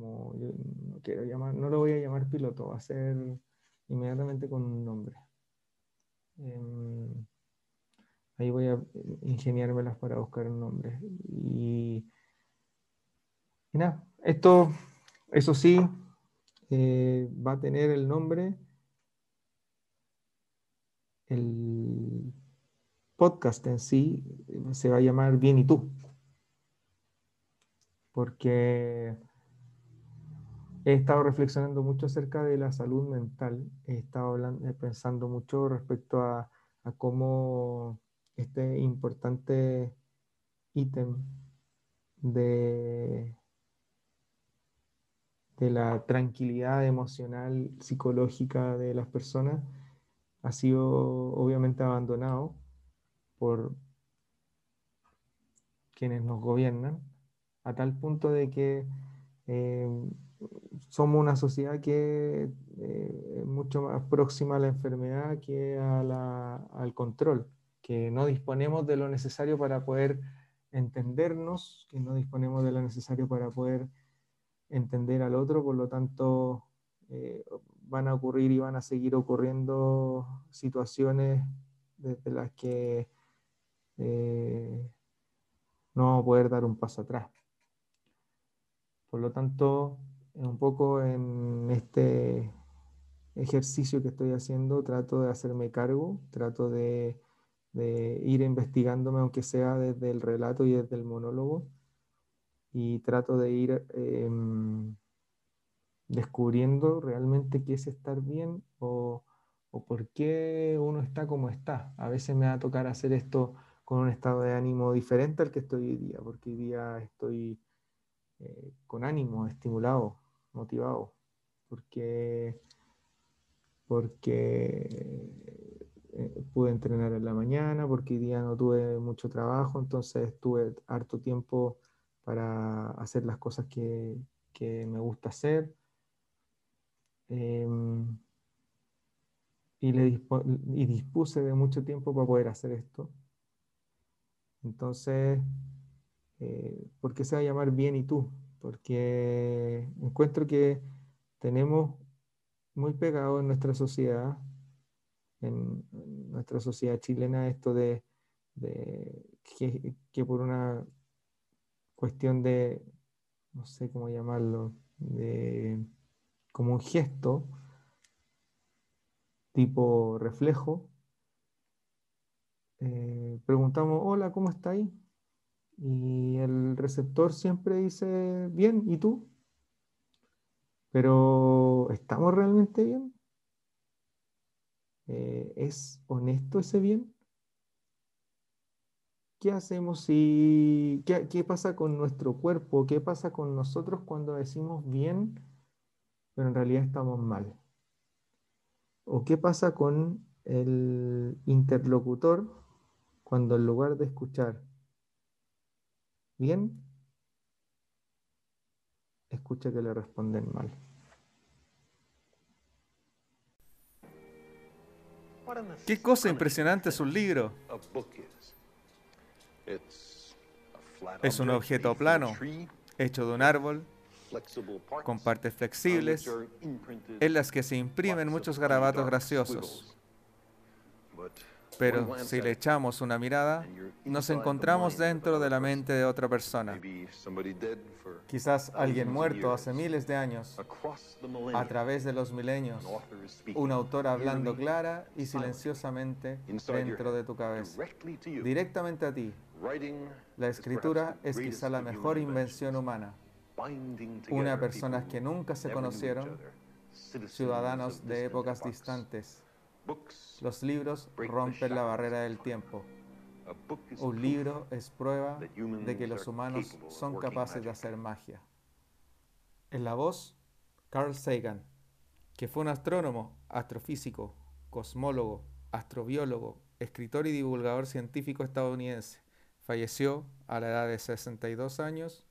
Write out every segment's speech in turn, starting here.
no lo voy a llamar piloto, va a ser inmediatamente con un nombre. Em, ahí voy a ingeniármelas para buscar un nombre. Y, y nada, esto, eso sí, eh, va a tener el nombre, el podcast en sí se va a llamar Bien y tú, porque he estado reflexionando mucho acerca de la salud mental, he estado eh, pensando mucho respecto a, cómo este importante ítem de la tranquilidad emocional, psicológica de las personas, ha sido obviamente abandonado por quienes nos gobiernan, a tal punto de que eh, somos una sociedad que eh, es mucho más próxima a la enfermedad que al control, que no disponemos de lo necesario para poder entendernos, que no disponemos de lo necesario para poder entender al otro, por lo tanto eh, van a ocurrir y van a seguir ocurriendo situaciones desde las que eh, no vamos a poder dar un paso atrás. Por lo tanto, un poco en este ejercicio que estoy haciendo, trato de hacerme cargo, trato de, ir investigándome, aunque sea desde el relato y desde el monólogo, y trato de ir em, descubriendo realmente qué es estar bien o, o, por qué uno está como está. A veces me va a tocar hacer esto con un estado de ánimo diferente al que estoy hoy día, porque hoy día estoy eh, con ánimo, estimulado, motivado, porque, porque eh, pude entrenar en la mañana, porque hoy día no tuve mucho trabajo, entonces tuve harto tiempo para hacer las cosas que, me gusta hacer. Em, y, le y dispuse de mucho tiempo para poder hacer esto. Entonces, eh, ¿por qué se va a llamar bien y tú? Porque encuentro que tenemos muy pegado en nuestra sociedad, en, nuestra sociedad chilena, esto de, que, por una cuestión de, no sé cómo llamarlo, de como un gesto tipo reflejo. Eh, preguntamos, hola, ¿cómo está ahí? Y el receptor siempre dice, bien, ¿y tú? Pero ¿estamos realmente bien? Eh, ¿Es honesto ese bien? ¿qué hacemos si, qué, pasa con nuestro cuerpo? ¿Qué pasa con nosotros cuando decimos bien, pero en realidad estamos mal? ¿O qué pasa con el interlocutor cuando en lugar de escuchar bien, escucha que le responden mal? ¿Qué cosa impresionante es un libro? Es un objeto plano, hecho de un árbol, con partes flexibles, en las que se imprimen muchos garabatos graciosos. Pero si le echamos una mirada, nos encontramos dentro de la mente de otra persona. Quizás alguien muerto hace miles de años, a través de los milenios, un autor hablando clara y silenciosamente dentro de tu cabeza, directamente a ti. La escritura es quizá la mejor invención humana. Una personas que nunca se conocieron, ciudadanos de épocas distantes, los libros rompen la barrera del tiempo. Un libro es prueba de que los humanos son capaces de hacer magia. En la voz, Carl Sagan, que fue un astrónomo, astrofísico, cosmólogo, astrobiólogo, escritor y divulgador científico estadounidense. Falleció a la edad de 62 años,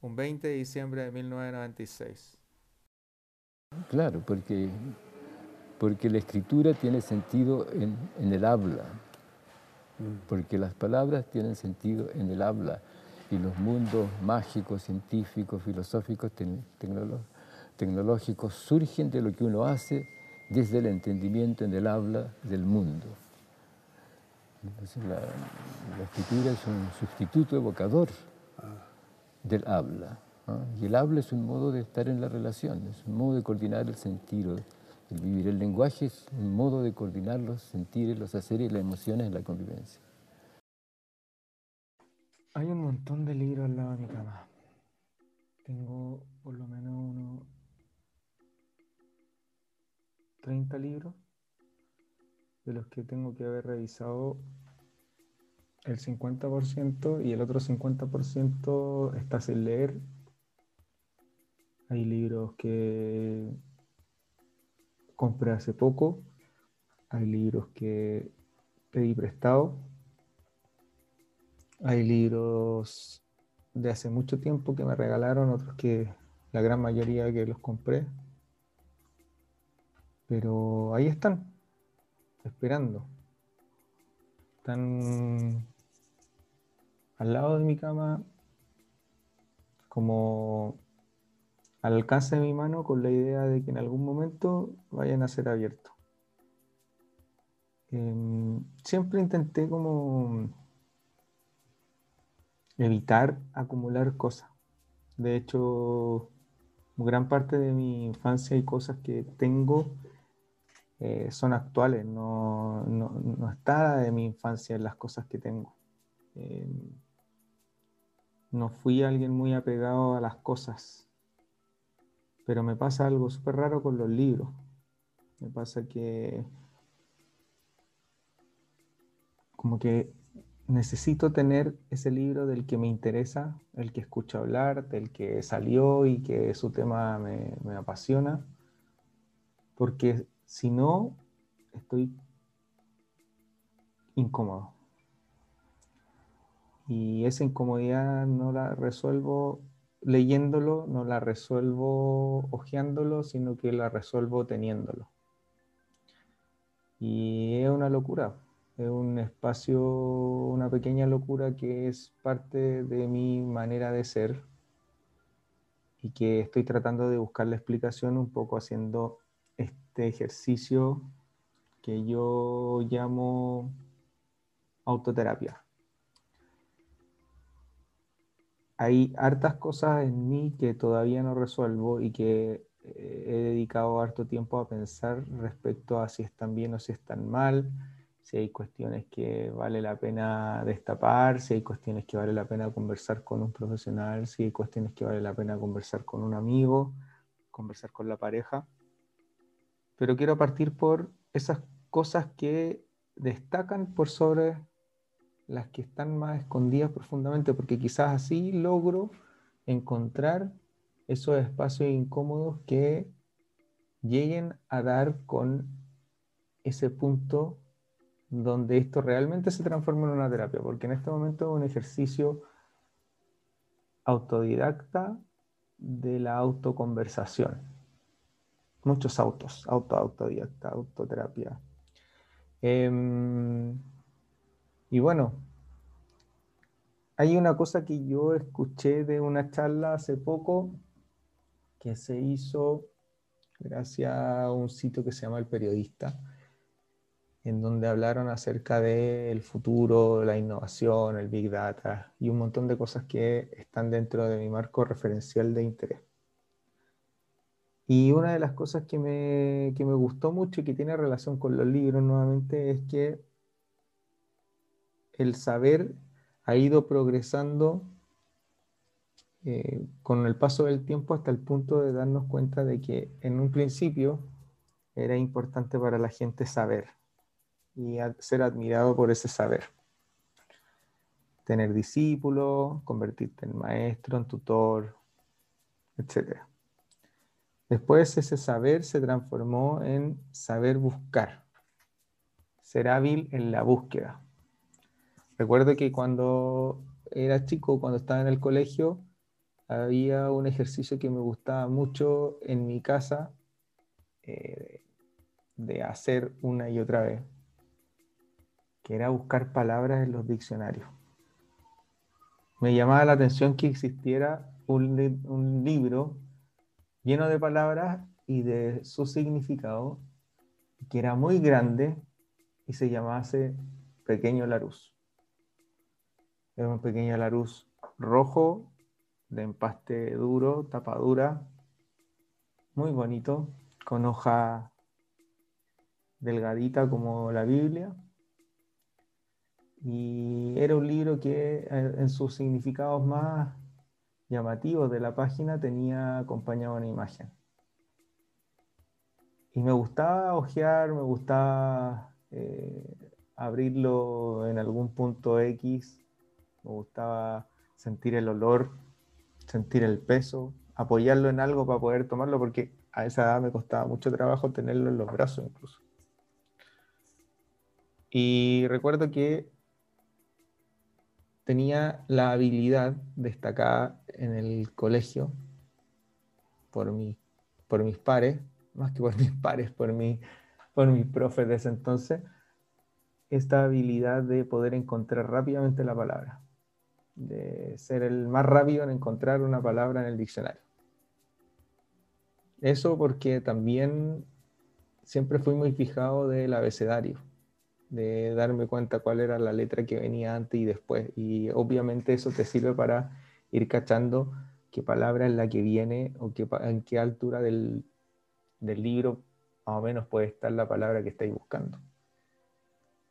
un 20 de diciembre de 1996. Claro, porque porque la escritura tiene sentido en, el habla, porque las palabras tienen sentido en el habla. y los mundos mágicos, científicos, filosóficos, tecnológicos surgen de lo que uno hace desde el entendimiento en el habla del mundo. Entonces la, escritura es un sustituto evocador del habla. Y el habla es un modo de estar en la relación, es un modo de coordinar el sentido, el vivir. El lenguaje es un modo de coordinar los sentires, los haceres y las emociones en la convivencia. Hay un montón de libros al lado de mi cama. Tengo por lo menos unos 30 libros, de los que tengo que haber revisado el 50% y el otro 50% está sin leer. Hay libros que compré hace poco, hay libros que pedí prestado hay libros de hace mucho tiempo que me regalaron, otros que la gran mayoría que los compré. Pero ahí están, esperando. Están al lado de mi cama, como al alcance de mi mano, con la idea de que en algún momento vayan a ser abiertos. Em, siempre intenté como evitar acumular cosas. De hecho, gran parte de mi infancia y cosas que tengo eh, son actuales, no, está de mi infancia en las cosas que tengo. Em, no fui alguien muy apegado a las cosas, pero me pasa algo súper raro con los libros. Me pasa que como que necesito tener ese libro del que me interesa, el que escucho hablar, del que salió y que su tema me, apasiona, porque si no, estoy incómodo. Y esa incomodidad no la resuelvo leyéndolo, no la resuelvo hojeándolo, sino que la resuelvo teniéndolo. Y es una locura, es un espacio, una pequeña locura que es parte de mi manera de ser y que estoy tratando de buscar la explicación un poco haciendo este ejercicio que yo llamo autoterapia. Hay hartas cosas en mí que todavía no resuelvo y que eh, he dedicado harto tiempo a pensar respecto a si están bien o si están mal, si hay cuestiones que vale la pena destapar, si hay cuestiones que vale la pena conversar con un profesional, si hay cuestiones que vale la pena conversar con un amigo, conversar con la pareja. Pero quiero partir por esas cosas que destacan por sobre las que están más escondidas profundamente, porque quizás así logro encontrar esos espacios incómodos que lleguen a dar con ese punto donde esto realmente se transforma en una terapia, porque en este momento es un ejercicio autodidacta de la autoconversación. Muchos autos, auto, autodidacta, autoterapia. Em, y bueno, hay una cosa que yo escuché de una charla hace poco que se hizo gracias a un sitio que se llama El Periodista en donde hablaron acerca del futuro, la innovación, el big data y un montón de cosas que están dentro de mi marco referencial de interés. Y una de las cosas que me, que me gustó mucho y que tiene relación con los libros nuevamente es que el saber ha ido progresando eh, con el paso del tiempo hasta el punto de darnos cuenta de que en un principio era importante para la gente saber y ser admirado por ese saber. Tener discípulos, convertirte en maestro, en tutor, etc. Después ese saber se transformó en saber buscar, ser hábil en la búsqueda. Recuerdo que cuando era chico, cuando estaba en el colegio, había un ejercicio que me gustaba mucho en mi casa eh, de hacer una y otra vez que era buscar palabras en los diccionarios. me llamaba la atención que existiera un, libro lleno de palabras y de su significado, que era muy grande y se llamase Pequeño Laruz. Era un pequeño Laruz rojo, de empaste duro, tapadura, muy bonito, con hoja delgadita como la Biblia. Y era un libro que eh, en sus significados más llamativos de la página tenía acompañado una imagen. Y me gustaba hojear, me gustaba eh, abrirlo en algún punto X, me gustaba sentir el olor, sentir el peso, apoyarlo en algo para poder tomarlo, porque a esa edad me costaba mucho trabajo tenerlo en los brazos incluso. Y recuerdo que tenía la habilidad destacada en el colegio por, mi, por mis pares, más que por mis pares, por, mi, por mis profes de ese entonces, esta habilidad de poder encontrar rápidamente la palabra, de ser el más rápido en encontrar una palabra en el diccionario. Eso porque también siempre fui muy fijado del abecedario, de darme cuenta cuál era la letra que venía antes y después. Y obviamente eso te sirve para ir cachando qué palabra es la que viene o qué, en qué altura del, libro más o menos puede estar la palabra que estáis buscando.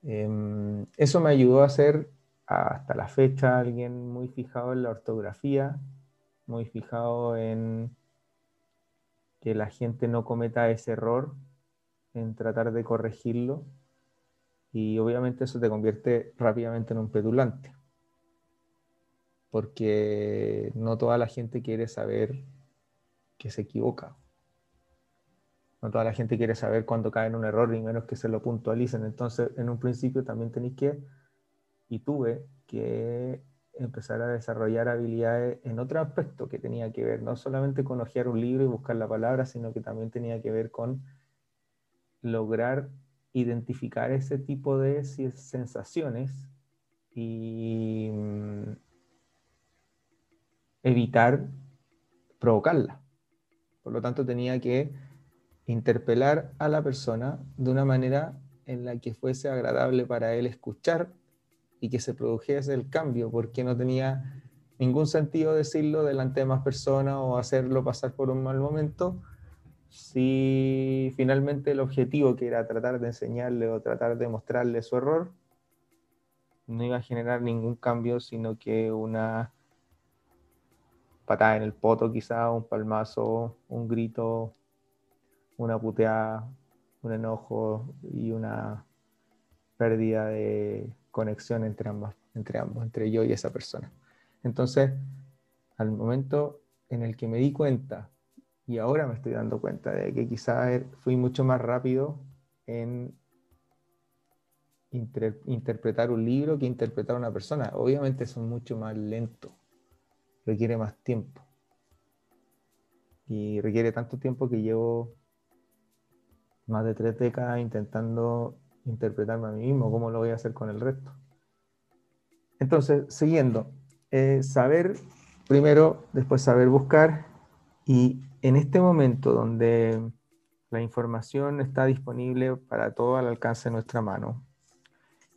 Em, eso me ayudó a ser hasta la fecha alguien muy fijado en la ortografía, muy fijado en que la gente no cometa ese error, en tratar de corregirlo. Y obviamente eso te convierte rápidamente en un petulante, porque no toda la gente quiere saber que se equivoca. No toda la gente quiere saber cuándo cae en un error, ni menos que se lo puntualicen. Entonces, en un principio también tenéis que, y tuve que empezar a desarrollar habilidades en otro aspecto que tenía que ver no solamente con hojear un libro y buscar la palabra, sino que también tenía que ver con lograr identificar ese tipo de sensaciones y mm, evitar provocarla. Por lo tanto, tenía que interpelar a la persona de una manera en la que fuese agradable para él escuchar y que se produjese el cambio, porque no tenía ningún sentido decirlo delante de más personas o hacerlo pasar por un mal momento, si finalmente el objetivo que era tratar de enseñarle o tratar de mostrarle su error, no iba a generar ningún cambio, sino que una patada en el poto quizá, un palmazo, un grito, una puteada, un enojo y una pérdida de conexión entre ambas, entre ambos, entre yo y esa persona. Entonces, al momento en el que me di cuenta, y ahora me estoy dando cuenta de que quizás fui mucho más rápido en interpretar un libro que interpretar a una persona. Obviamente son mucho más lento, requiere más tiempo. Y requiere tanto tiempo que llevo más de tres décadas intentando interpretarme a mí mismo, ¿cómo lo voy a hacer con el resto? Entonces, siguiendo, eh, saber primero, después saber buscar y en este momento donde la información está disponible para todo al alcance de nuestra mano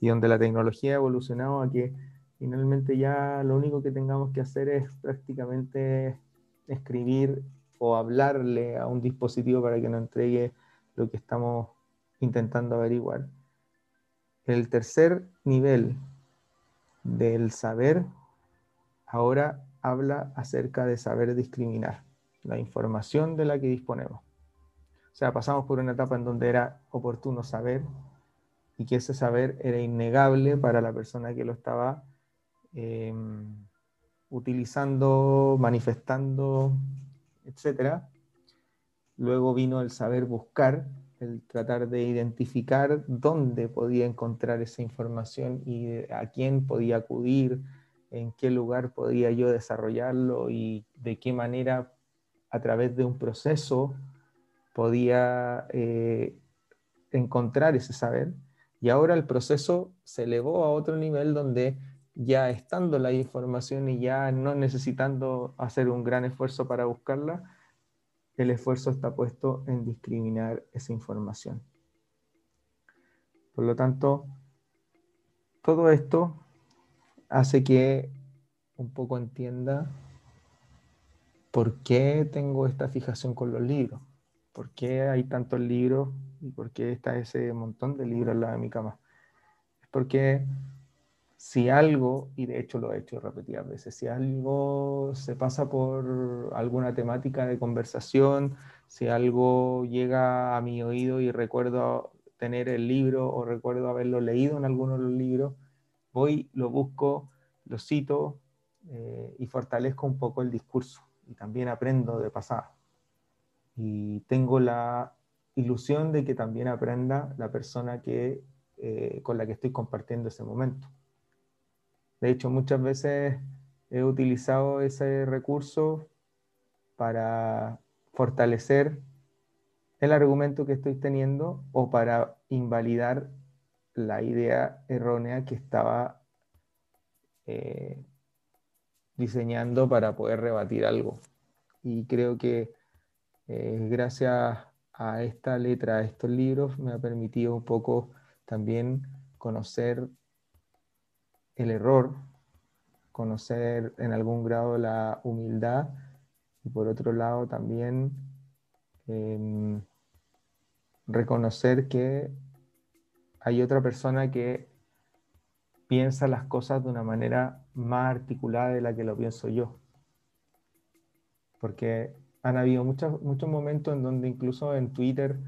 y donde la tecnología ha evolucionado a que finalmente ya lo único que tengamos que hacer es prácticamente escribir o hablarle a un dispositivo para que nos entregue lo que estamos intentando averiguar. El tercer nivel del saber ahora habla acerca de saber discriminar la información de la que disponemos. O sea, pasamos por una etapa en donde era oportuno saber y que ese saber era innegable para la persona que lo estaba em, utilizando, manifestando, etc. Luego vino el saber buscar, el tratar de identificar dónde podía encontrar esa información y a quién podía acudir, en qué lugar podía yo desarrollarlo y de qué manera a través de un proceso podía eh, encontrar ese saber. Y ahora el proceso se elevó a otro nivel donde ya estando la información y ya no necesitando hacer un gran esfuerzo para buscarla, el esfuerzo está puesto en discriminar esa información. Por lo tanto, todo esto hace que un poco entienda por qué tengo esta fijación con los libros, por qué hay tantos libros y por qué está ese montón de libros al lado de mi cama. Es porque si algo, y de hecho lo he hecho repetidas veces, si algo se pasa por alguna temática de conversación, si algo llega a mi oído y recuerdo tener el libro o recuerdo haberlo leído en alguno de los libros, voy, lo busco, lo cito eh, y fortalezco un poco el discurso y también aprendo de pasada. Y tengo la ilusión de que también aprenda la persona que, eh, con la que estoy compartiendo ese momento. De hecho, muchas veces he utilizado ese recurso para fortalecer el argumento que estoy teniendo o para invalidar la idea errónea que estaba eh, diseñando para poder rebatir algo. Y creo que eh, gracias a esta letra, a estos libros, me ha permitido un poco también conocer el error, conocer en algún grado la humildad y por otro lado también em, reconocer que hay otra persona que piensa las cosas de una manera más articulada de la que lo pienso yo. Porque han habido muchos, muchos momentos en donde incluso en Twitter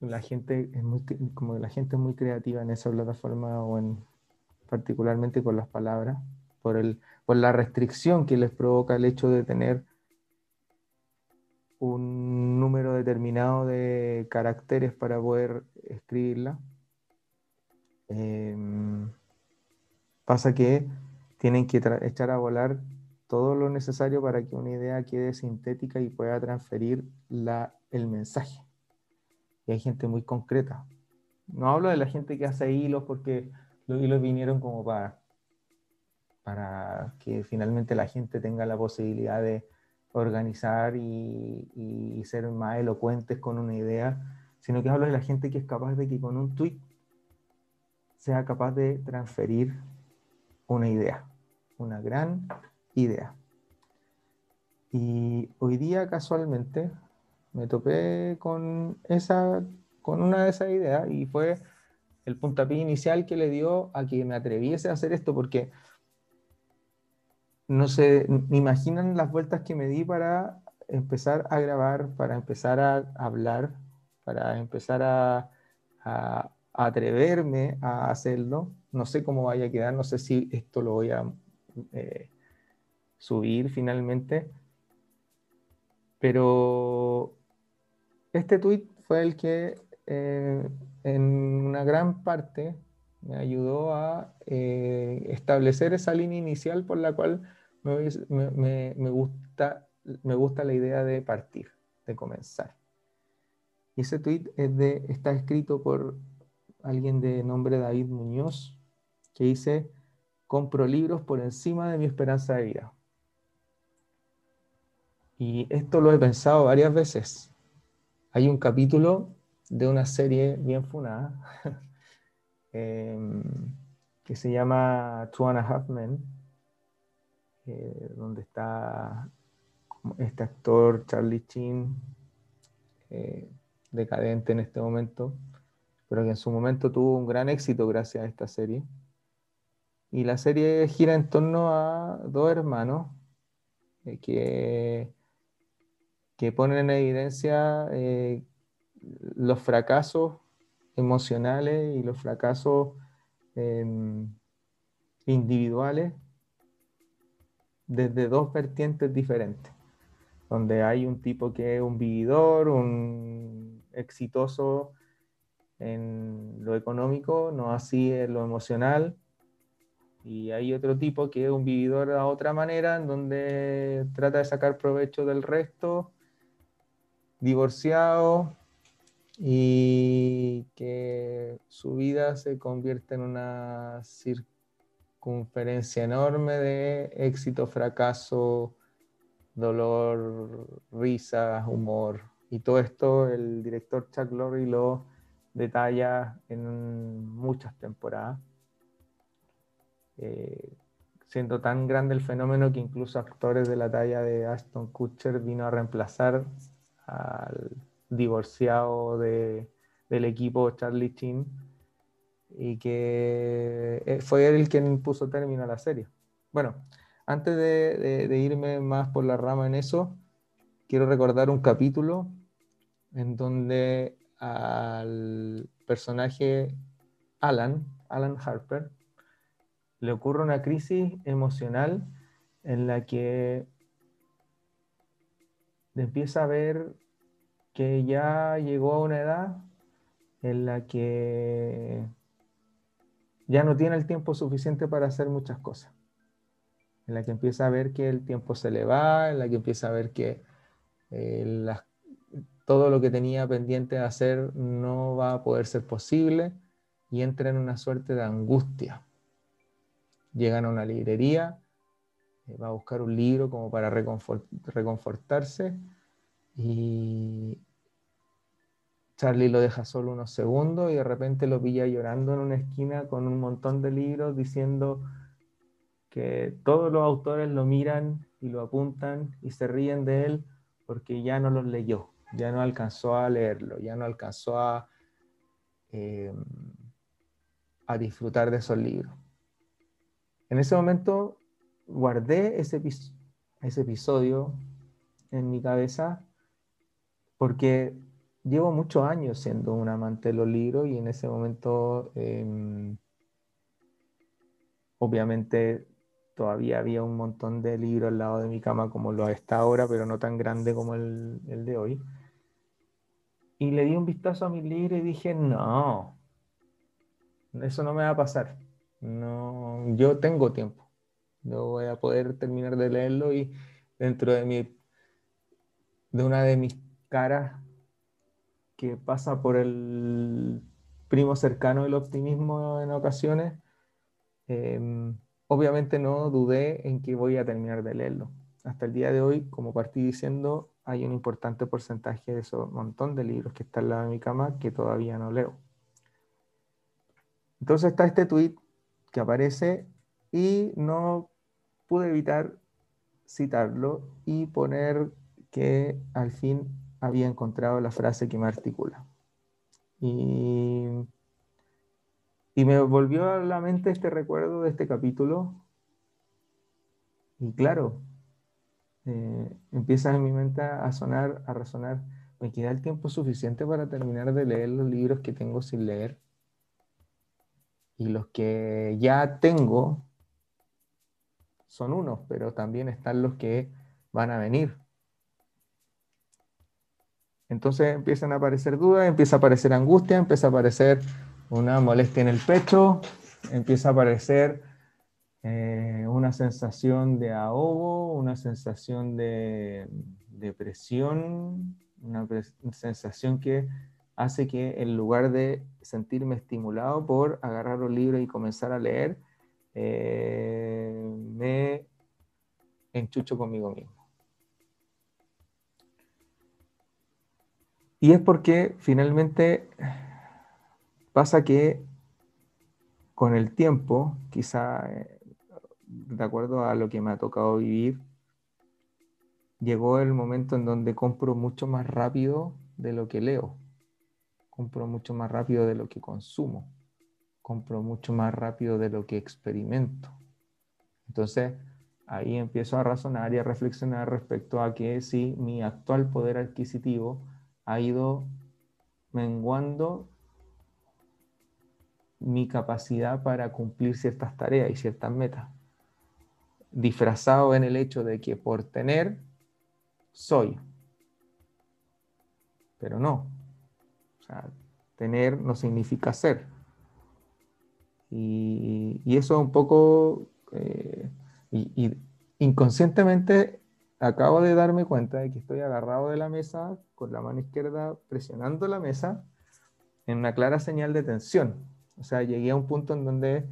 la gente es muy, como la gente es muy creativa en esa plataforma o en particularmente con las palabras, por, el, por la restricción que les provoca el hecho de tener un número determinado de caracteres para poder escribirla. Em, pasa que tienen que echar a volar todo lo necesario para que una idea quede sintética y pueda transferir la, el mensaje. Y hay gente muy concreta. No hablo de la gente que hace hilos porque los hilos vinieron como para, para que finalmente la gente tenga la posibilidad de organizar y, y, ser más elocuentes con una idea, sino que hablo de la gente que es capaz de que con un tweet sea capaz de transferir una idea, una gran idea. Y hoy día casualmente me topé con, esa, con una de esas ideas y fue el puntapié inicial que le dio a que me atreviese a hacer esto, porque no sé, me imaginan las vueltas que me di para empezar a grabar, para empezar a hablar, para empezar a, atreverme a hacerlo. No sé cómo vaya a quedar, no sé si esto lo voy a eh, subir finalmente, pero este tweet fue el que eh, en una gran parte me ayudó a eh, establecer esa línea inicial por la cual me, gusta, me gusta la idea de partir, de comenzar. Y ese tweet está escrito por alguien de nombre David Muñoz, que dice, compro libros por encima de mi esperanza de vida. Y esto lo he pensado varias veces. Hay un capítulo de una serie bien funada em, que se llama Two and a Half Men, eh, donde está este actor Charlie Chin, eh, decadente en este momento, pero que en su momento tuvo un gran éxito gracias a esta serie. Y la serie gira en torno a dos hermanos eh, que, que ponen en evidencia los fracasos emocionales y los fracasos em, individuales desde dos vertientes diferentes, donde hay un tipo que es un vividor, un exitoso en lo económico, no así en lo emocional, y hay otro tipo que es un vividor a otra manera, en donde trata de sacar provecho del resto, divorciado, y que su vida se convierte en una circunferencia enorme de éxito, fracaso, dolor, risa, humor. Y todo esto el director Chuck Lorre lo detalla en muchas temporadas. Eh, siendo tan grande el fenómeno que incluso actores de la talla de Ashton Kutcher vino a reemplazar al divorciado de, del equipo Charlie Chin y que eh, fue él quien puso término a la serie. Bueno, antes de, de, irme más por la rama en eso, quiero recordar un capítulo en donde al personaje Alan, Alan Harper, le ocurre una crisis emocional en la que empieza a ver que ya llegó a una edad en la que ya no tiene el tiempo suficiente para hacer muchas cosas, en la que empieza a ver que el tiempo se le va, en la que empieza a ver que eh, todo lo que tenía pendiente de hacer no va a poder ser posible y entra en una suerte de angustia. Llegan a una librería, eh, va a buscar un libro como para reconfortarse y Charlie lo deja solo unos segundos y de repente lo pilla llorando en una esquina con un montón de libros diciendo que todos los autores lo miran y lo apuntan y se ríen de él porque ya no los leyó, ya no alcanzó a leerlo, ya no alcanzó a, eh, a disfrutar de esos libros. En ese momento guardé ese, ese episodio en mi cabeza porque llevo muchos años siendo un amante de los libros y en ese momento em, obviamente todavía había un montón de libros al lado de mi cama como lo está ahora, pero no tan grande como el, el de hoy. Y le di un vistazo a mi libro y dije, no, eso no me va a pasar. No, yo tengo tiempo. Yo voy a poder terminar de leerlo y dentro de mi de una de mis caras que pasa por el primo cercano del optimismo en ocasiones, em, obviamente no dudé en que voy a terminar de leerlo. Hasta el día de hoy, como partí diciendo, hay un importante porcentaje de esos montón de libros que están al lado de mi cama que todavía no leo. Entonces está este tweet que aparece y no pude evitar citarlo y poner que al fin había encontrado la frase que me articula. Y, y me volvió a la mente este recuerdo de este capítulo. Y claro, eh, empieza en mi mente a sonar, a resonar, me queda el tiempo suficiente para terminar de leer los libros que tengo sin leer y los que ya tengo son unos, pero también están los que van a venir. Entonces empiezan a aparecer dudas, empieza a aparecer angustia, empieza a aparecer una molestia en el pecho, empieza a aparecer eh, una sensación de ahogo, una sensación de depresión, una sensación que hace que en lugar de sentirme estimulado por agarrar un libro y comenzar a leer, eh, me enchucho conmigo mismo. Y es porque finalmente pasa que con el tiempo, quizá eh, de acuerdo a lo que me ha tocado vivir, llegó el momento en donde compro mucho más rápido de lo que leo compro mucho más rápido de lo que consumo, compro mucho más rápido de lo que experimento. Entonces, ahí empiezo a razonar y a reflexionar respecto a que si mi actual poder adquisitivo ha ido menguando mi capacidad para cumplir ciertas tareas y ciertas metas, disfrazado en el hecho de que por tener soy, pero no, tener no significa ser. Y, eso es un poco, eh, y, inconscientemente acabo de darme cuenta de que estoy agarrado de la mesa con la mano izquierda presionando la mesa en una clara señal de tensión. O sea, llegué a un punto en donde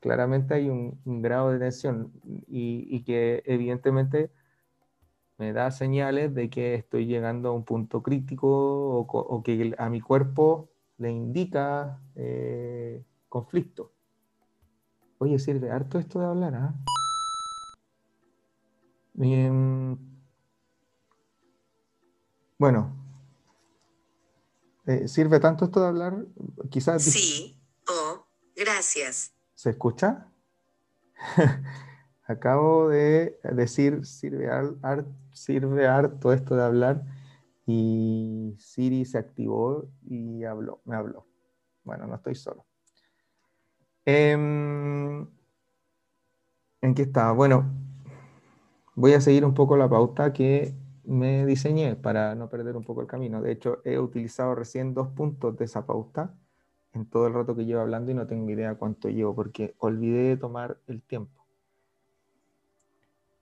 claramente hay un, grado de tensión y, que evidentemente me da señales de que estoy llegando a un punto crítico o, que a mi cuerpo le indica eh, conflicto. Oye, sirve harto esto de hablar, ¿ah? Bien. Bueno, eh, ¿sirve tanto esto de hablar? Quizás. Sí, oh, gracias. ¿Se escucha? Acabo de decir, sirve, sirve harto esto de hablar y Siri se activó y habló, me habló. Bueno, no estoy solo. Em, ¿En qué estaba? Bueno, voy a seguir un poco la pauta que me diseñé para no perder un poco el camino. De hecho, he utilizado recién dos puntos de esa pauta en todo el rato que llevo hablando y no tengo idea cuánto llevo porque olvidé de tomar el tiempo.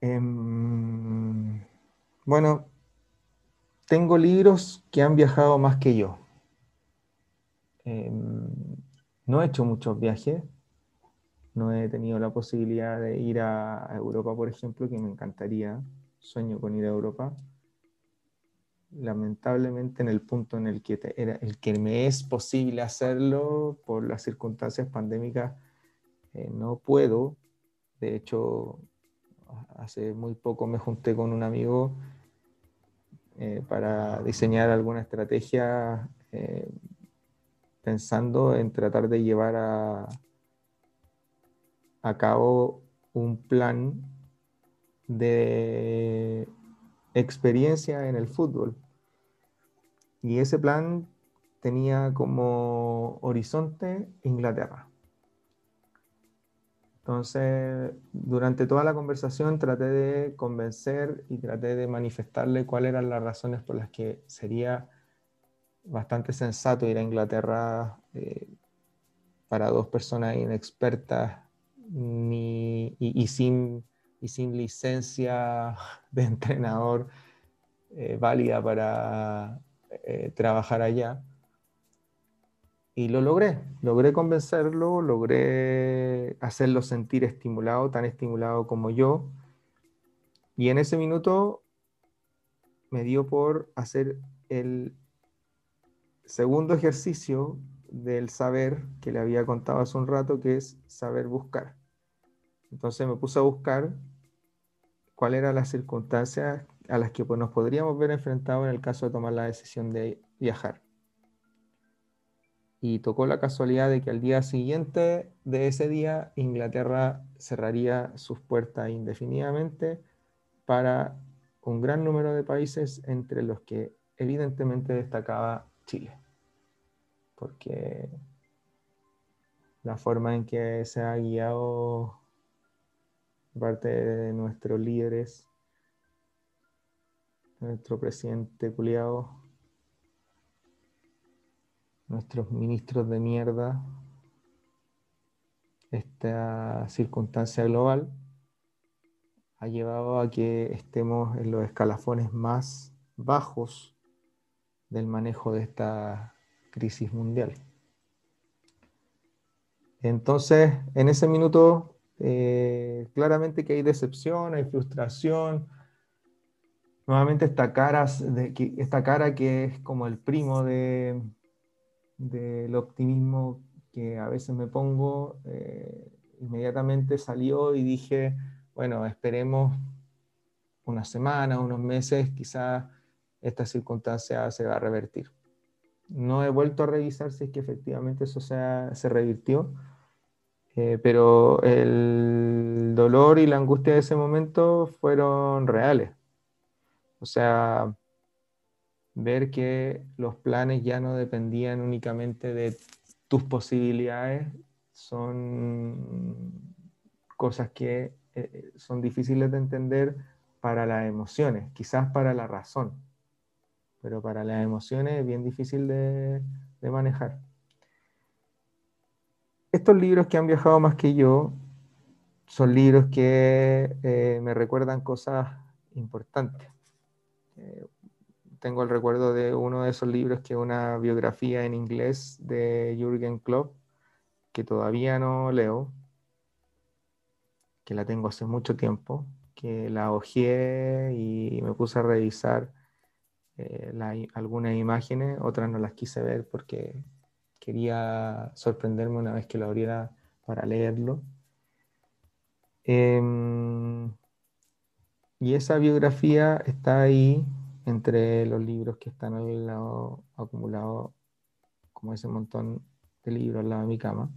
Em, bueno, tengo libros que han viajado más que yo. Em, no he hecho muchos viajes, no he tenido la posibilidad de ir a, Europa, por ejemplo, que me encantaría, sueño con ir a Europa. Lamentablemente en el punto en el que, era, el que me es posible hacerlo por las circunstancias pandémicas, eh, no puedo. De hecho, hace muy poco me junté con un amigo eh, para diseñar alguna estrategia eh, pensando en tratar de llevar a, a cabo un plan de experiencia en el fútbol. Y ese plan tenía como horizonte Inglaterra. Entonces, durante toda la conversación traté de convencer y traté de manifestarle cuáles eran las razones por las que sería bastante sensato ir a Inglaterra eh, para dos personas inexpertas ni, y, sin, y sin licencia de entrenador eh, válida para eh, trabajar allá. Y lo logré, logré convencerlo, logré hacerlo sentir estimulado, tan estimulado como yo. Y en ese minuto me dio por hacer el segundo ejercicio del saber que le había contado hace un rato, que es saber buscar. Entonces me puse a buscar cuáles eran las circunstancias a las que pues, nos podríamos ver enfrentados en el caso de tomar la decisión de viajar. Y tocó la casualidad de que al día siguiente de ese día Inglaterra cerraría sus puertas indefinidamente para un gran número de países, entre los que evidentemente destacaba Chile. Porque la forma en que se ha guiado parte de nuestros líderes, nuestro presidente culiado, nuestros ministros de mierda, esta circunstancia global ha llevado a que estemos en los escalafones más bajos del manejo de esta crisis mundial. Entonces, en ese minuto eh, claramente que hay decepción, hay frustración. Nuevamente esta cara, de, que, esta cara que es como el primo del de, optimismo que a veces me pongo, eh, inmediatamente salió y dije, bueno, esperemos una semana, unos meses, quizás esta circunstancia se va a revertir. No he vuelto a revisar si es que efectivamente eso se revirtió, eh, pero el dolor y la angustia de ese momento fueron reales. O sea, ver que los planes ya no dependían únicamente de tus posibilidades son cosas que eh, son difíciles de entender para las emociones, quizás para la razón, pero para las emociones es bien difícil de manejar estos libros que han viajado más que yo son libros que eh, me recuerdan cosas importantes. Eh, tengo el recuerdo de uno de esos libros que es una biografía en inglés de Jürgen Klopp, que todavía no leo, que la tengo hace mucho tiempo, que la hojeé y me puse a revisar eh, algunas imágenes, otras no las quise ver porque quería sorprenderme una vez que lo abriera para leerlo. Em, y esa biografía está ahí entre los libros que están al lado acumulados, como ese montón de libros al lado de mi cama.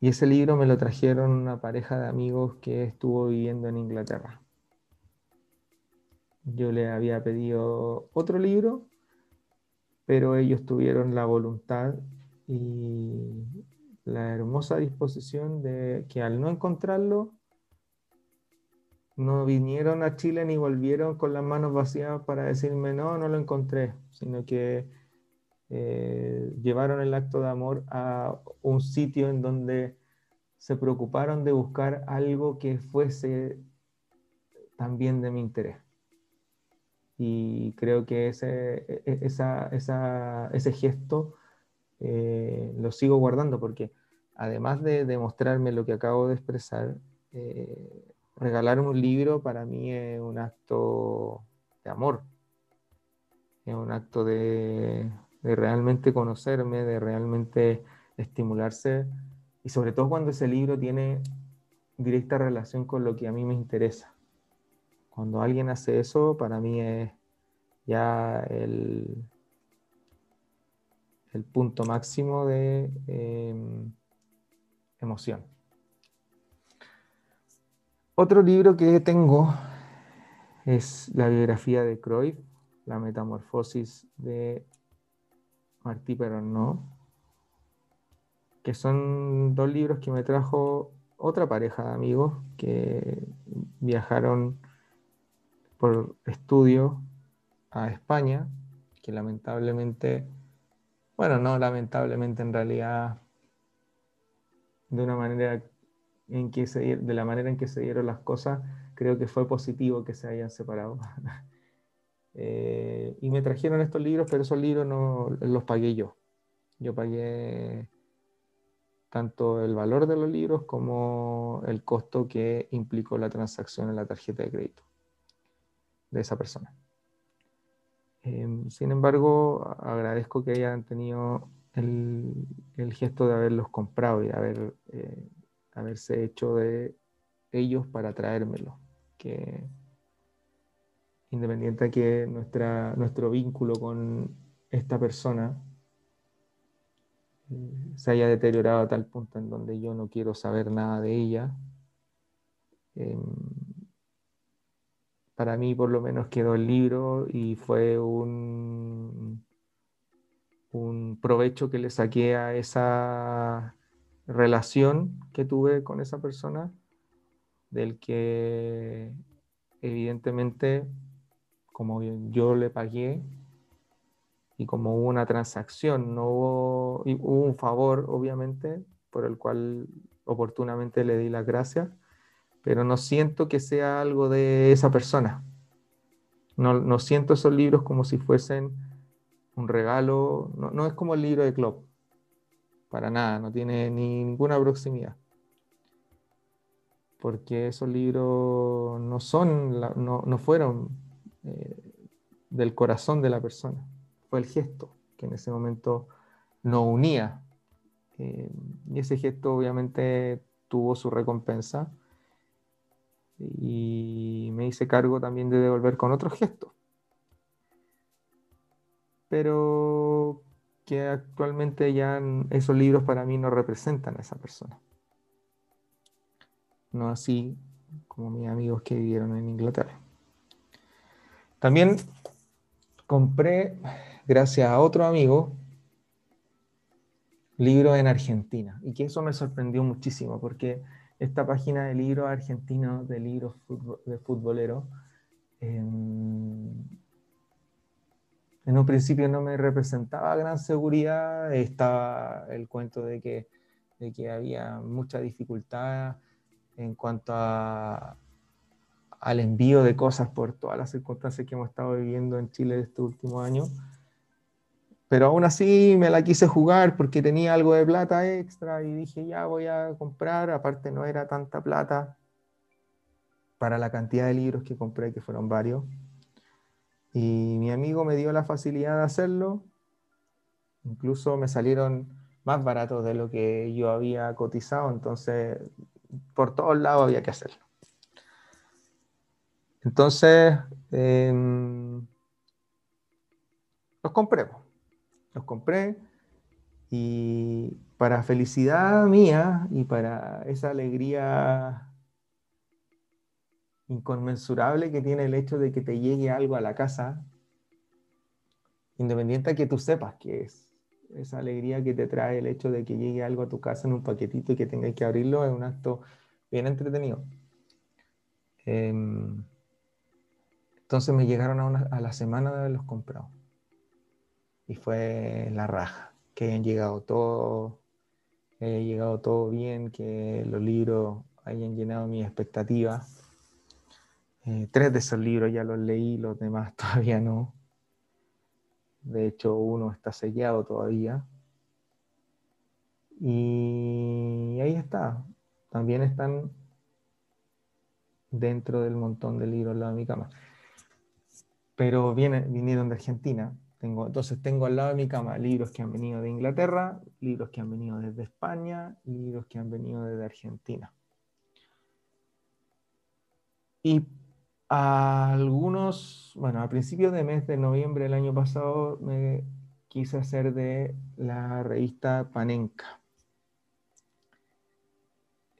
Y ese libro me lo trajeron una pareja de amigos que estuvo viviendo en Inglaterra. Yo le había pedido otro libro, pero ellos tuvieron la voluntad y la hermosa disposición de que al no encontrarlo, no vinieron a Chile ni volvieron con las manos vacías para decirme, no, no lo encontré, sino que eh, llevaron el acto de amor a un sitio en donde se preocuparon de buscar algo que fuese también de mi interés. Y creo que ese, e, e, esa, ese gesto eh, lo sigo guardando porque además de demostrarme lo que acabo de expresar, eh, regalar un libro para mí es un acto de amor, es un acto de, de realmente conocerme, de realmente estimularse y sobre todo cuando ese libro tiene directa relación con lo que a mí me interesa. Cuando alguien hace eso, para mí es ya el, el punto máximo de em, emoción. Otro libro que tengo es la biografía de Cruyff, La Metamorfosis de Martí no que son dos libros que me trajo otra pareja de amigos que viajaron por estudio a España, que lamentablemente, bueno, no lamentablemente en realidad, de una manera en que se, de la manera en que se dieron las cosas, creo que fue positivo que se hayan separado. Eh, y me trajeron estos libros, pero esos libros no los pagué yo. Yo pagué tanto el valor de los libros como el costo que implicó la transacción en la tarjeta de crédito de esa persona. Em, sin embargo, agradezco que hayan tenido el, gesto de haberlos comprado y haber, eh, haberse hecho de ellos para traérmelo. Que independiente de que nuestra, nuestro vínculo con esta persona eh, se haya deteriorado a tal punto en donde yo no quiero saber nada de ella, em, para mí por lo menos quedó el libro y fue un, provecho que le saqué a esa relación que tuve con esa persona, del que evidentemente como yo le pagué y como hubo una transacción, no hubo, hubo un favor, obviamente, por el cual oportunamente le di las gracias, pero no siento que sea algo de esa persona. No, no siento esos libros como si fuesen un regalo, no, no, es como el libro de Klopp, para nada, no tiene ni ninguna proximidad. Porque esos libros no son, no, no fueron eh, del corazón de la persona. Fue el gesto que en ese momento nos unía. Eh, y ese gesto obviamente tuvo su recompensa y me hice cargo también de devolver con otros gestos. Pero que actualmente ya esos libros para mí no representan a esa persona. No así como mis amigos que vivieron en Inglaterra. También compré, gracias a otro amigo, libros en Argentina. Y que eso me sorprendió muchísimo, porque esta página de libros argentinos, de libros de futboleros, em, en un principio no me representaba gran seguridad. Estaba el cuento de que, de que había mucha dificultad en cuanto a, al envío de cosas por todas las circunstancias que hemos estado viviendo en Chile este último año. Pero aún así me la quise jugar porque tenía algo de plata extra y dije, ya voy a comprar, aparte no era tanta plata para la cantidad de libros que compré, que fueron varios. Y mi amigo me dio la facilidad de hacerlo, incluso me salieron más baratos de lo que yo había cotizado, entonces por todos lados había que hacerlo. Entonces, em, los compré los compré y para felicidad mía y para esa alegría inconmensurable que tiene el hecho de que te llegue algo a la casa, independiente de que tú sepas que es. Esa alegría que te trae el hecho de que llegue algo a tu casa en un paquetito y que tengas que abrirlo es un acto bien entretenido. Em, entonces me llegaron a, a la semana de haberlos comprado y fue la raja, que hayan llegado todo, que haya llegado todo bien, que los libros hayan llenado mis expectativas. Eh, tres de esos libros ya los leí, los demás todavía no. De hecho, uno está sellado todavía. Y ahí está. También están dentro del montón de libros al lado de mi cama. Pero vinieron de Argentina entonces tengo al lado de mi cama libros que han venido de Inglaterra, libros que han venido desde España, libros que han venido desde Argentina. Y algunos, bueno, a principios de mes de noviembre del año pasado me quise hacer de la revista Panenka,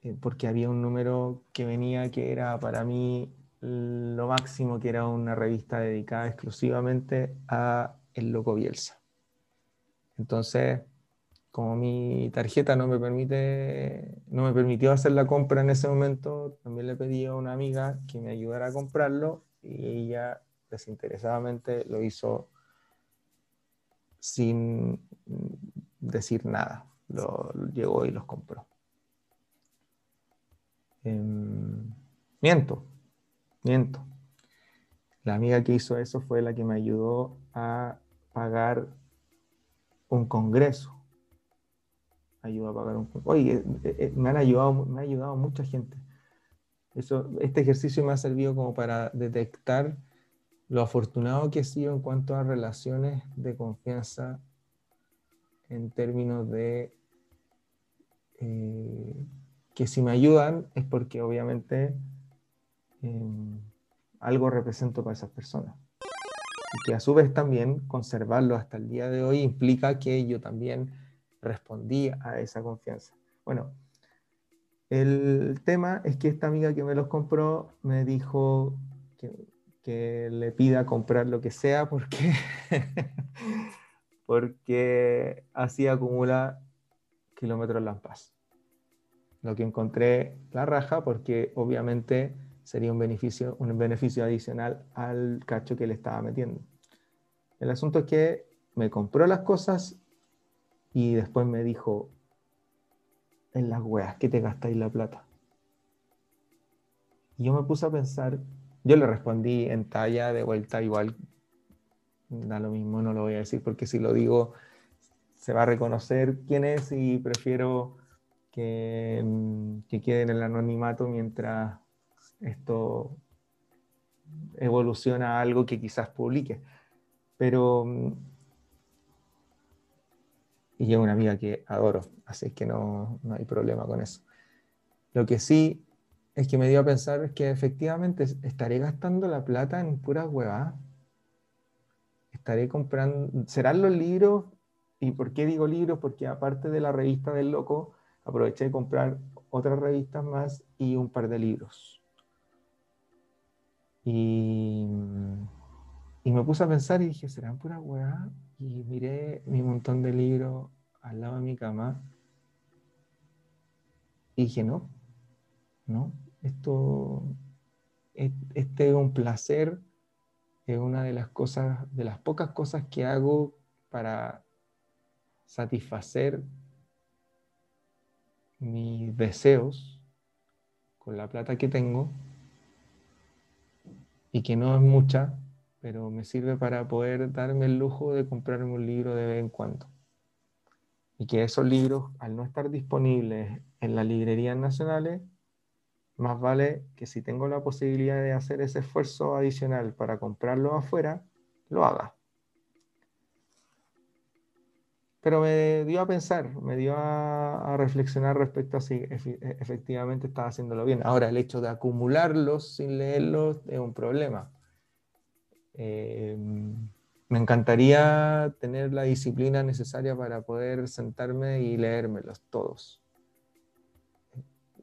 eh, porque había un número que venía que era para mí lo máximo, que era una revista dedicada exclusivamente a el loco Bielsa. Entonces, como mi tarjeta no me permite, no me permitió hacer la compra en ese momento, también le pedí a una amiga que me ayudara a comprarlo y ella desinteresadamente lo hizo sin decir nada. Lo, llegó y los compró. Em, miento, miento. La amiga que hizo eso fue la que me ayudó a pagar un congreso. Ayuda a pagar un Oye, eh, eh, eh, me han ayudado, me ha ayudado mucha gente. Eso, este ejercicio me ha servido como para detectar lo afortunado que he sido en cuanto a relaciones de confianza en términos de que si me ayudan es porque obviamente em, algo represento para esas personas que a su vez también conservarlo hasta el día de hoy implica que yo también respondí a esa confianza. Bueno, el tema es que esta amiga que me los compró me dijo que, le pida comprar lo que sea porque, porque así acumula kilómetros Lampas. Lo que encontré la raja porque obviamente sería un beneficio, un beneficio adicional al cacho que le estaba metiendo. El asunto es que me compró las cosas y después me dijo, en las weas, ¿qué te gastáis la plata? Y yo me puse a pensar, yo le respondí en talla de vuelta igual, da lo mismo, no lo voy a decir porque si lo digo se va a reconocer quién es y prefiero que, que quede en el anonimato mientras esto evoluciona a algo que quizás publique. Pero, mm, y es una amiga que adoro, así que no, no hay problema con eso. Lo que sí es que me dio a pensar que efectivamente estaré gastando la plata en puras huevas. Estaré comprando, serán los libros, ¿y por qué digo libros? Porque aparte de la revista del loco, aproveché de comprar otras revistas más y un par de libros. Y, me puse a pensar y dije, ¿serán pura weá? Y miré mi montón de libros al lado de mi cama. Y dije, no, no, esto, este es un placer, es una de las cosas, de las pocas cosas que hago para satisfacer mis deseos con la plata que tengo y que no es mucha, pero me sirve para poder darme el lujo de comprarme un libro de vez en cuando. Y que esos libros, al no estar disponibles en las librerías nacionales, más vale que si tengo la posibilidad de hacer ese esfuerzo adicional para comprarlo afuera, lo haga. Pero me dio a pensar, me dio a, reflexionar respecto a si efectivamente estaba haciéndolo bien. Ahora, el hecho de acumularlos sin leerlos es un problema. Eh, me encantaría tener la disciplina necesaria para poder sentarme y leérmelos todos.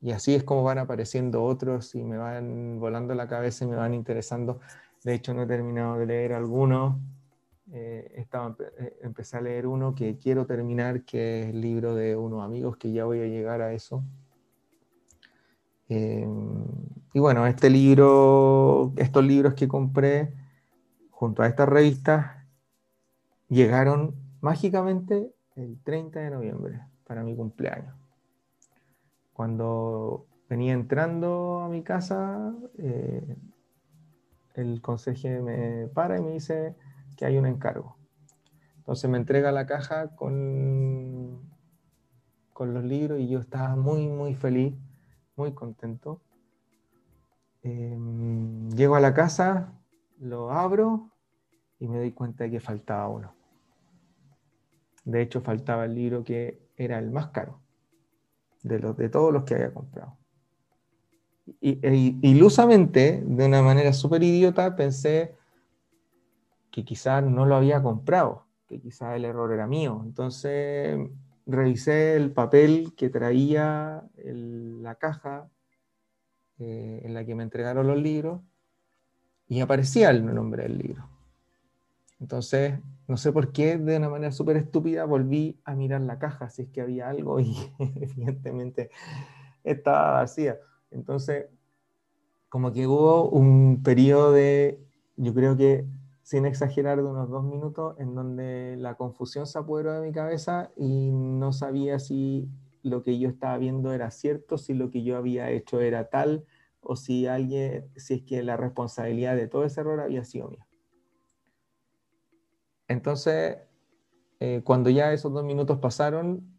Y así es como van apareciendo otros y me van volando la cabeza y me van interesando. De hecho, no he terminado de leer algunos. Eh, estaba, eh, empecé a leer uno que quiero terminar, que es el libro de unos amigos, que ya voy a llegar a eso. Eh, y bueno, este libro, estos libros que compré junto a estas revistas llegaron mágicamente el 30 de noviembre para mi cumpleaños. Cuando venía entrando a mi casa, eh, el conseje me para y me dice hay un encargo. Entonces me entrega la caja con, con los libros y yo estaba muy, muy feliz, muy contento. Em, llego a la casa, lo abro y me doy cuenta de que faltaba uno. De hecho, faltaba el libro que era el más caro de, los, de todos los que había comprado. Y, e, ilusamente, de una manera súper idiota, pensé que quizás no lo había comprado, que quizás el error era mío. Entonces revisé el papel que traía la caja eh, en la que me entregaron los libros y aparecía el nombre del libro. Entonces, no sé por qué, de una manera súper estúpida, volví a mirar la caja, si es que había algo y evidentemente estaba vacía. Entonces, como que hubo un periodo de, yo creo que, sin exagerar, de unos dos minutos, en donde la confusión se apoderó de mi cabeza y no sabía si lo que yo estaba viendo era cierto, si lo que yo había hecho era tal, o si alguien, si es que la responsabilidad de todo ese error había sido mía. Entonces, eh, cuando ya esos dos minutos pasaron,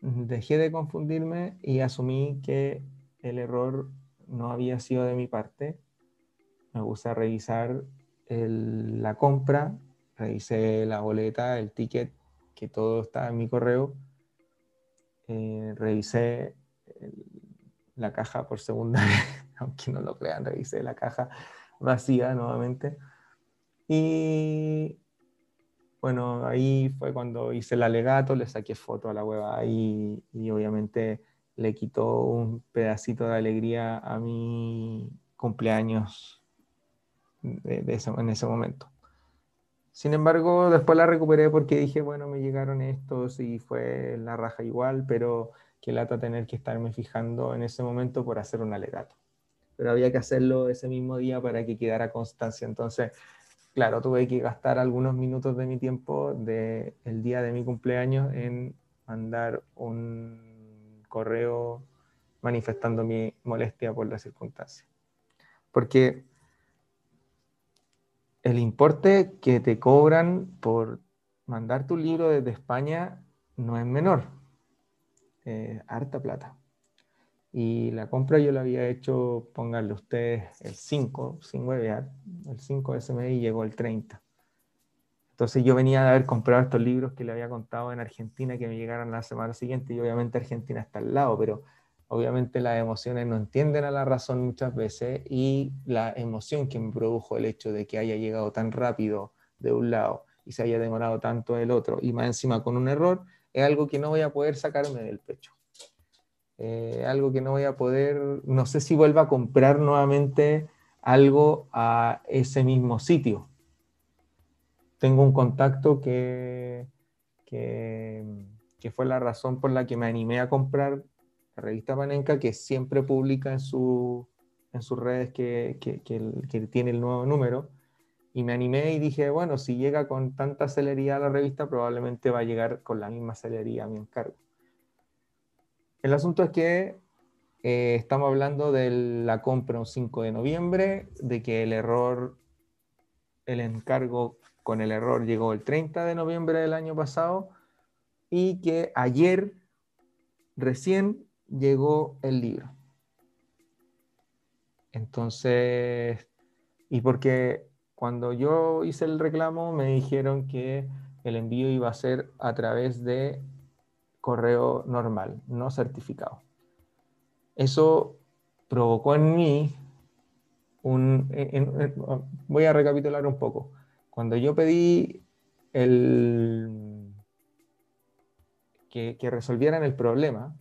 dejé de confundirme y asumí que el error no había sido de mi parte. Me gusta revisar la compra, revisé la boleta, el ticket, que todo está en mi correo. Eh, revisé la caja por segunda vez, aunque no lo crean, revisé la caja vacía nuevamente. Y bueno, ahí fue cuando hice el alegato, le saqué foto a la hueva y, y obviamente le quitó un pedacito de alegría a mi cumpleaños de, en ese momento. Sin embargo, después la recuperé porque dije, bueno, me llegaron estos y fue la raja igual, pero qué lata tener que estarme fijando en ese momento por hacer un alegato. Pero había que hacerlo ese mismo día para que quedara constancia. Entonces, claro, tuve que gastar algunos minutos de mi tiempo del el día de mi cumpleaños en mandar un correo manifestando mi molestia por la circunstancia. Porque el importe que te cobran por mandar tu libro desde España no es menor, harta plata. Y la compra yo la había hecho, pónganle ustedes, el 5, sin huevear, el 5 de SMI llegó el 30. Entonces yo venía de haber comprado estos libros que le había contado en Argentina que me llegaron la semana siguiente y obviamente Argentina está al lado, pero obviamente las emociones no entienden a la razón muchas veces y la emoción que me produjo el hecho de que haya llegado tan rápido de un lado y se haya demorado tanto el otro y más encima con un error es algo que no voy a poder sacarme del pecho. Eh, algo que no voy a poder, no sé si vuelva a comprar nuevamente algo a ese mismo sitio. Tengo un contacto que, que, fue la razón por la que me animé a comprar la revista Panenka, que siempre publica en, su, en sus redes que, que, que, tiene el nuevo número. Y me animé y dije, bueno, si llega con tanta celeridad la revista, probablemente va a llegar con la misma celeridad a mi encargo. El asunto es que eh, estamos hablando de la compra un 5 de noviembre, de que el error el encargo con el error llegó el 30 de noviembre del año pasado y que ayer recién llegó el libro. Entonces, y porque cuando yo hice el reclamo me dijeron que el envío iba a ser a través de correo normal, no certificado. Eso provocó en mí un... voy a recapitular un poco. Cuando yo pedí el, que, que resolvieran el problema,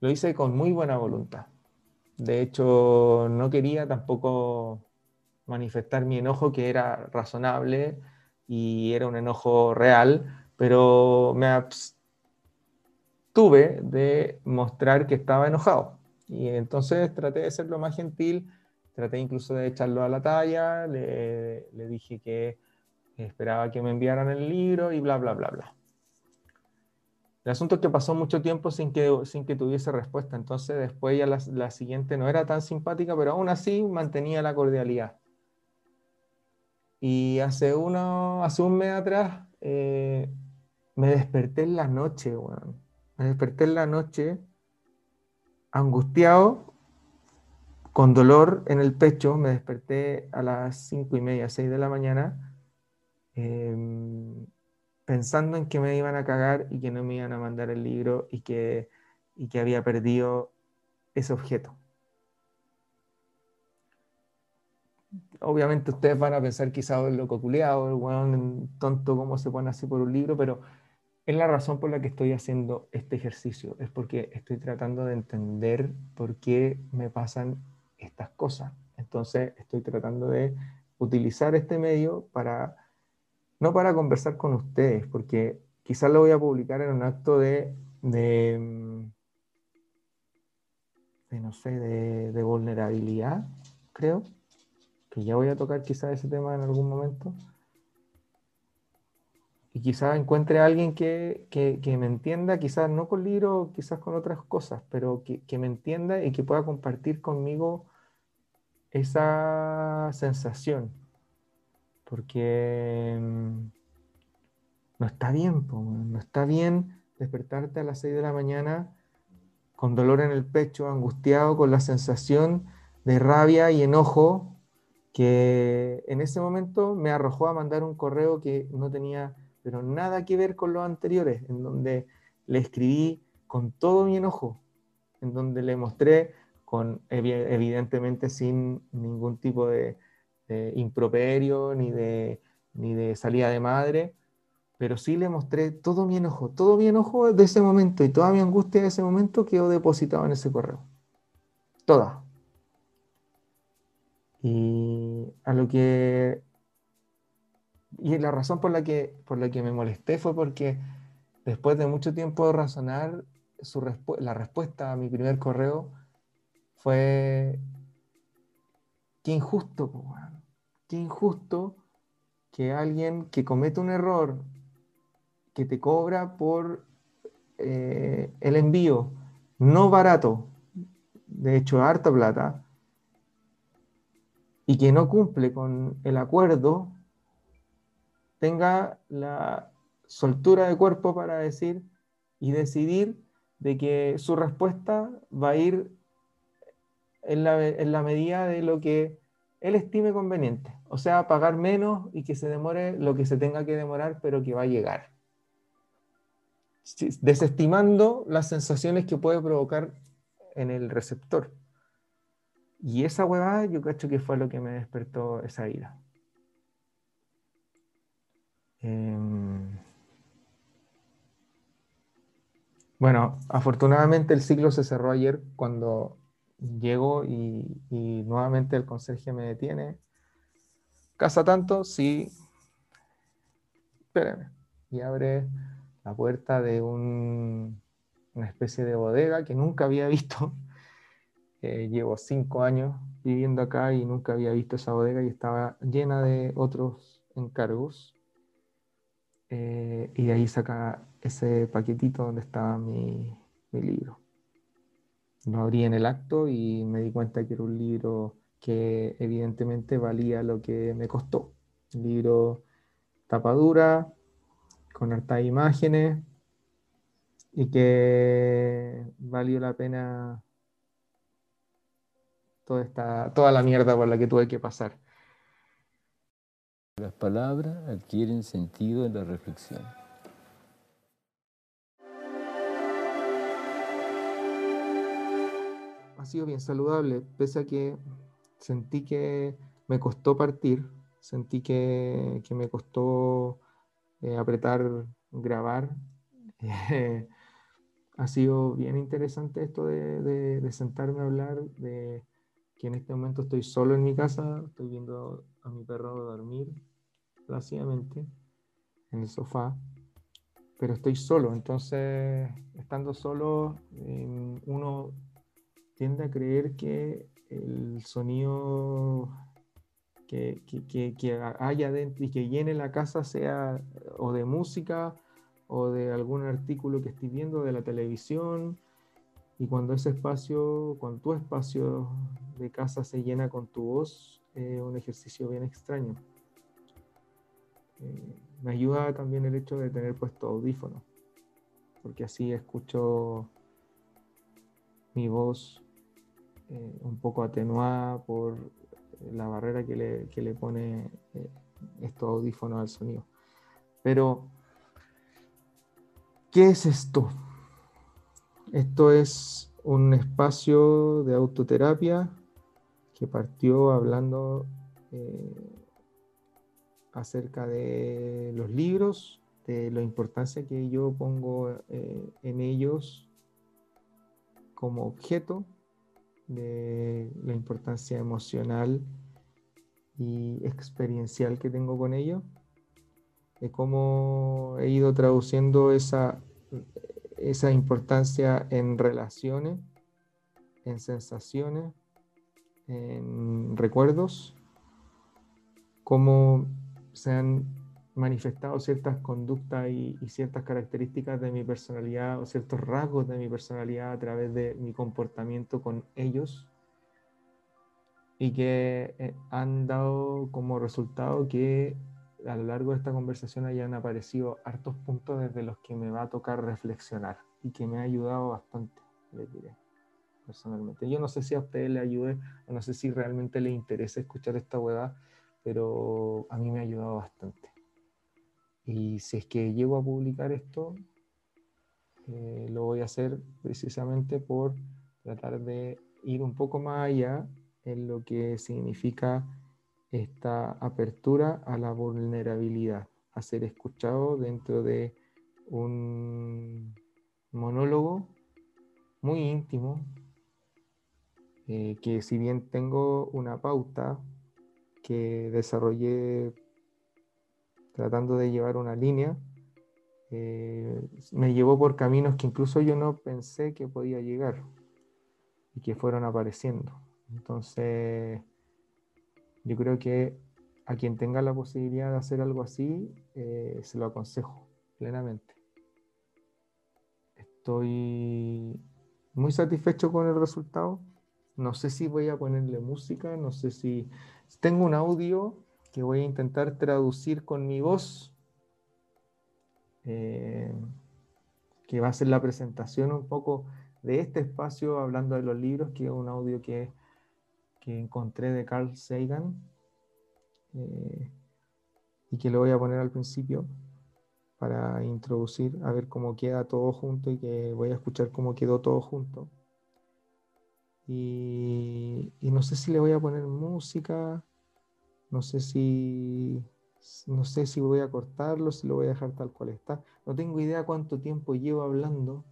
lo hice con muy buena voluntad. De hecho, no quería tampoco manifestar mi enojo, que era razonable y era un enojo real, pero me abstuve de mostrar que estaba enojado. Y entonces traté de ser lo más gentil, traté incluso de echarlo a la talla, le, le dije que esperaba que me enviaran el libro y bla, bla, bla, bla. El asunto es que pasó mucho tiempo sin que, sin que tuviese respuesta, entonces después ya la, siguiente no era tan simpática, pero aún así mantenía la cordialidad. Y hace, uno, hace un mes atrás eh, me desperté en la noche, bueno. me desperté en la noche angustiado, con dolor en el pecho, me desperté a las cinco y media, seis de la mañana. Em, pensando en que me iban a cagar y que no me iban a mandar el libro y que, y que había perdido ese objeto. Obviamente ustedes van a pensar quizás el loco culeado, el weón tonto, cómo se pone así por un libro, pero es la razón por la que estoy haciendo este ejercicio. Es porque estoy tratando de entender por qué me pasan estas cosas. Entonces estoy tratando de utilizar este medio para no para conversar con ustedes, porque quizás lo voy a publicar en un acto de, de, mm, no sé, de, vulnerabilidad, creo, que ya voy a tocar quizás ese tema en algún momento. Y quizás encuentre a alguien que, me entienda, quizás no con libros, quizás con otras cosas, pero que, que me entienda y que pueda compartir conmigo esa sensación porque mm, no está bien, no está bien despertarte a las 6 de la mañana con dolor en el pecho, angustiado, con la sensación de rabia y enojo que en ese momento me arrojó a mandar un correo que no tenía pero nada que ver con los anteriores, en donde le escribí con todo mi enojo, en donde le mostré con evidentemente sin ningún tipo de, de improperio ni de, ni de salida de madre, pero sí le mostré todo mi enojo, todo mi enojo de ese momento y toda mi angustia de ese momento quedó depositado en ese correo. Toda. Y a lo que... Y la razón por la que, por la que me molesté fue porque después de mucho tiempo de razonar, su la respuesta a mi primer correo fue qué injusto, qué injusto que alguien que comete un error, que te cobra por eh, el envío, no barato, de hecho harta plata, y que no cumple con el acuerdo, tenga la soltura de cuerpo para decir y decidir de que su respuesta va a ir en la, medida de lo que él estime conveniente. O sea, pagar menos y que se demore lo que se tenga que demorar, pero que va a llegar. Desestimando las sensaciones que puede provocar en el receptor. Y esa huevada yo cacho que fue lo que me despertó esa ira. Em, bueno, afortunadamente el ciclo se cerró ayer cuando llego y, nuevamente el conserje me detiene. ¿Casa tanto? Sí. Espérame. Y abre la puerta de una especie de bodega que nunca había visto. Eh, llevo cinco años viviendo acá y nunca había visto esa bodega y estaba llena de otros encargos. Eh, y de ahí saca ese paquetito donde estaba mi libro. Lo abrí en el acto y me di cuenta que era un libro que evidentemente valía lo que me costó. libro tapadura, con hartas imágenes, y que valió la pena toda, esta, toda la mierda por la que tuve que pasar. Las palabras adquieren sentido en la reflexión. Ha sido bien saludable, pese a que sentí que me costó partir, sentí que, me costó eh, apretar, grabar. ha sido bien interesante esto de, sentarme a hablar, de que en este momento estoy solo en mi casa, estoy viendo a mi perro dormir plácidamente en el sofá, pero estoy solo, entonces estando solo em, uno tiende a creer que el sonido que, que, que, haya dentro y que llene la casa sea o de música o de algún artículo que estés viendo de la televisión. Y cuando ese espacio, cuando tu espacio de casa se llena con tu voz, es un ejercicio bien extraño. Eh, me ayuda también el hecho de tener puesto audífono, porque así escucho mi voz eh, un poco atenuada por la barrera que le, que le pone eh, estos audífonos al sonido. Pero ¿Qué es esto? Esto es un espacio de autoterapia que partió hablando eh, acerca de los libros, de la importancia que yo pongo en ellos como objeto, de la importancia emocional y experiencial que tengo con ellos, de cómo he ido traduciendo esa esa importancia en relaciones, en sensaciones, en recuerdos, cómo se han manifestado ciertas conductas y, ciertas características de mi personalidad o ciertos rasgos de mi personalidad a través de mi comportamiento con ellos y que eh, han dado como resultado que a lo largo de esta conversación hayan aparecido hartos puntos desde los que me va a tocar reflexionar y que me ha ayudado bastante, les diré, personalmente. Yo no sé si a ustedes le ayude o no sé si realmente les interesa escuchar esta hueá, pero a mí me ha ayudado bastante. Y si es que llego a publicar esto, eh, lo voy a hacer precisamente por tratar de ir un poco más allá en lo que significa esta apertura a la vulnerabilidad, a ser escuchado dentro de un monólogo muy íntimo, eh, que si bien tengo una pauta que desarrollé tratando de llevar una línea, eh, me llevó por caminos que incluso yo no pensé que podía llegar y que fueron apareciendo. Entonces, yo creo que a quien tenga la posibilidad de hacer algo así, eh, se lo aconsejo plenamente. Estoy muy satisfecho con el resultado. No sé si voy a ponerle música, no sé si... Tengo un audio que voy a intentar traducir con mi voz, eh, que va a ser la presentación un poco de este espacio hablando de los libros, que es un audio que que encontré de Carl Sagan eh, y que lo voy a poner al principio para introducir, a ver cómo queda todo junto y que voy a escuchar cómo quedó todo junto. Y, no sé si le voy a poner música, no sé si no sé si voy a cortarlo, si lo voy a dejar tal cual está. No tengo idea cuánto tiempo llevo hablando,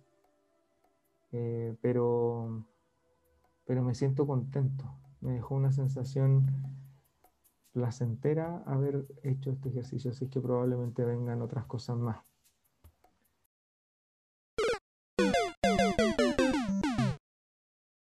eh, pero, pero me siento contento me dejó una sensación placentera haber hecho este ejercicio, así que probablemente vengan otras cosas más.